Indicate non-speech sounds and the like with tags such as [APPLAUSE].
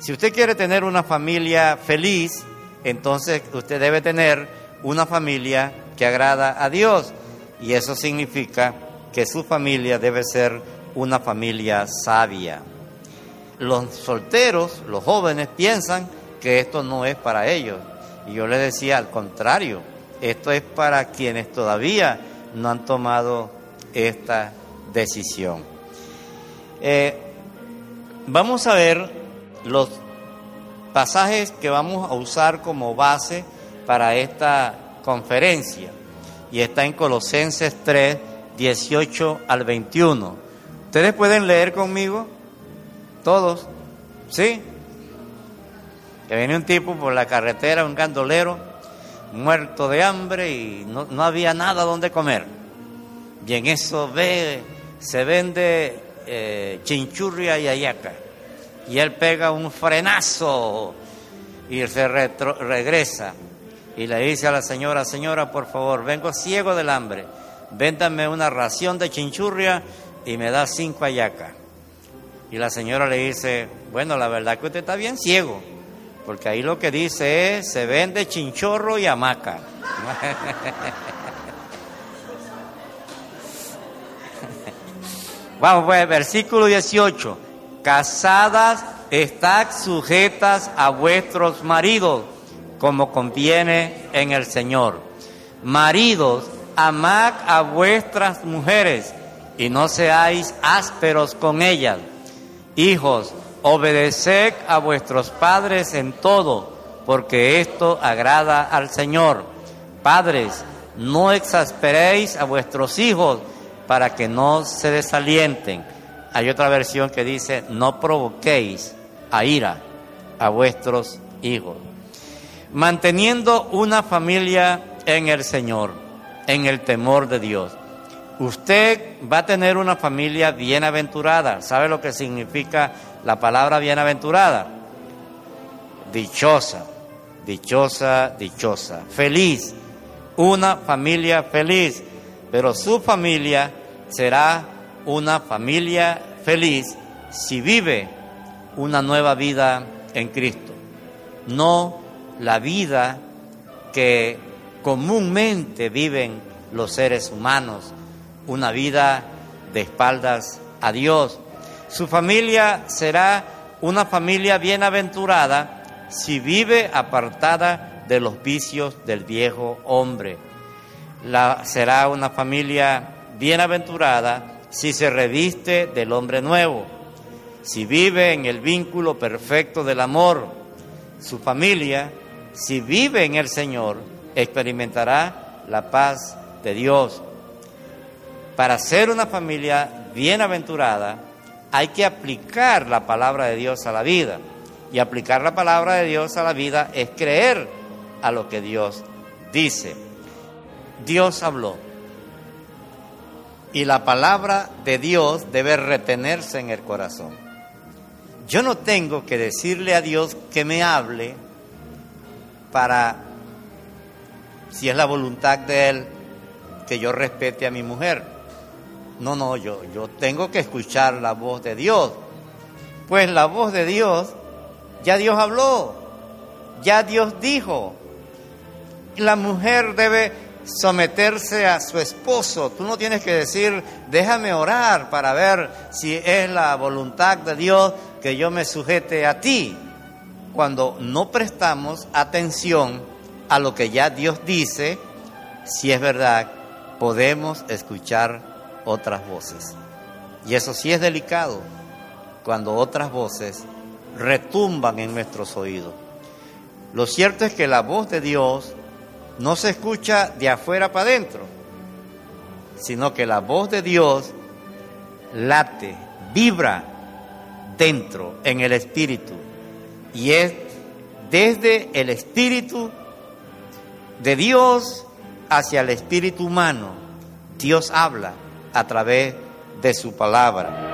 Si usted quiere tener una familia feliz, entonces usted debe tener una familia que agrada a Dios. Y eso significa que su familia debe ser una familia sabia. Los solteros, los jóvenes, piensan que esto no es para ellos. Y yo les decía al contrario, esto es para quienes todavía no han tomado esta decisión. Eh, vamos a ver los pasajes que vamos a usar como base para esta conferencia. Y está en Colosenses 3, 18 al 21. ¿Ustedes pueden leer conmigo? ¿Todos? ¿Sí? Que viene un tipo por la carretera, un gandolero, muerto de hambre y no, había nada donde comer. Y en eso ve, se vende eh, chinchurria y ayaca. Y él pega un frenazo y se regresa. Y le dice a la señora, señora, por favor, vengo ciego del hambre, véndame una ración de chinchurria y me da cinco ayacas. Y la señora le dice, bueno, la verdad que usted está bien ciego, porque ahí lo que dice es, se vende chinchorro y hamaca. [LAUGHS] Vamos pues, versículo 18. Casadas, estad sujetas a vuestros maridos, como conviene en el Señor. Maridos, amad a vuestras mujeres y no seáis ásperos con ellas. Hijos, obedeced a vuestros padres en todo, porque esto agrada al Señor. Padres, no exasperéis a vuestros hijos para que no se desalienten. Hay otra versión que dice, no provoquéis a ira a vuestros hijos. Manteniendo una familia en el Señor, en el temor de Dios. Usted va a tener una familia bienaventurada. ¿Sabe lo que significa la palabra bienaventurada? Dichosa, dichosa, dichosa. Feliz, una familia feliz. Pero su familia será una familia feliz si vive una nueva vida en Cristo. No la vida que comúnmente viven los seres humanos una vida de espaldas a Dios. Su familia será una familia bienaventurada si vive apartada de los vicios del viejo hombre. La, será una familia bienaventurada si se reviste del hombre nuevo, si vive en el vínculo perfecto del amor. Su familia, si vive en el Señor, experimentará la paz de Dios. Para ser una familia bienaventurada hay que aplicar la palabra de Dios a la vida. Y aplicar la palabra de Dios a la vida es creer a lo que Dios dice. Dios habló. Y la palabra de Dios debe retenerse en el corazón. Yo no tengo que decirle a Dios que me hable para, si es la voluntad de Él, que yo respete a mi mujer. No, no, yo, yo tengo que escuchar la voz de Dios. Pues la voz de Dios, ya Dios habló, ya Dios dijo. La mujer debe someterse a su esposo. Tú no tienes que decir, déjame orar para ver si es la voluntad de Dios que yo me sujete a ti. Cuando no prestamos atención a lo que ya Dios dice, si es verdad, podemos escuchar otras voces. Y eso sí es delicado cuando otras voces retumban en nuestros oídos. Lo cierto es que la voz de Dios no se escucha de afuera para adentro, sino que la voz de Dios late, vibra dentro, en el espíritu. Y es desde el espíritu de Dios hacia el espíritu humano. Dios habla a través de su palabra.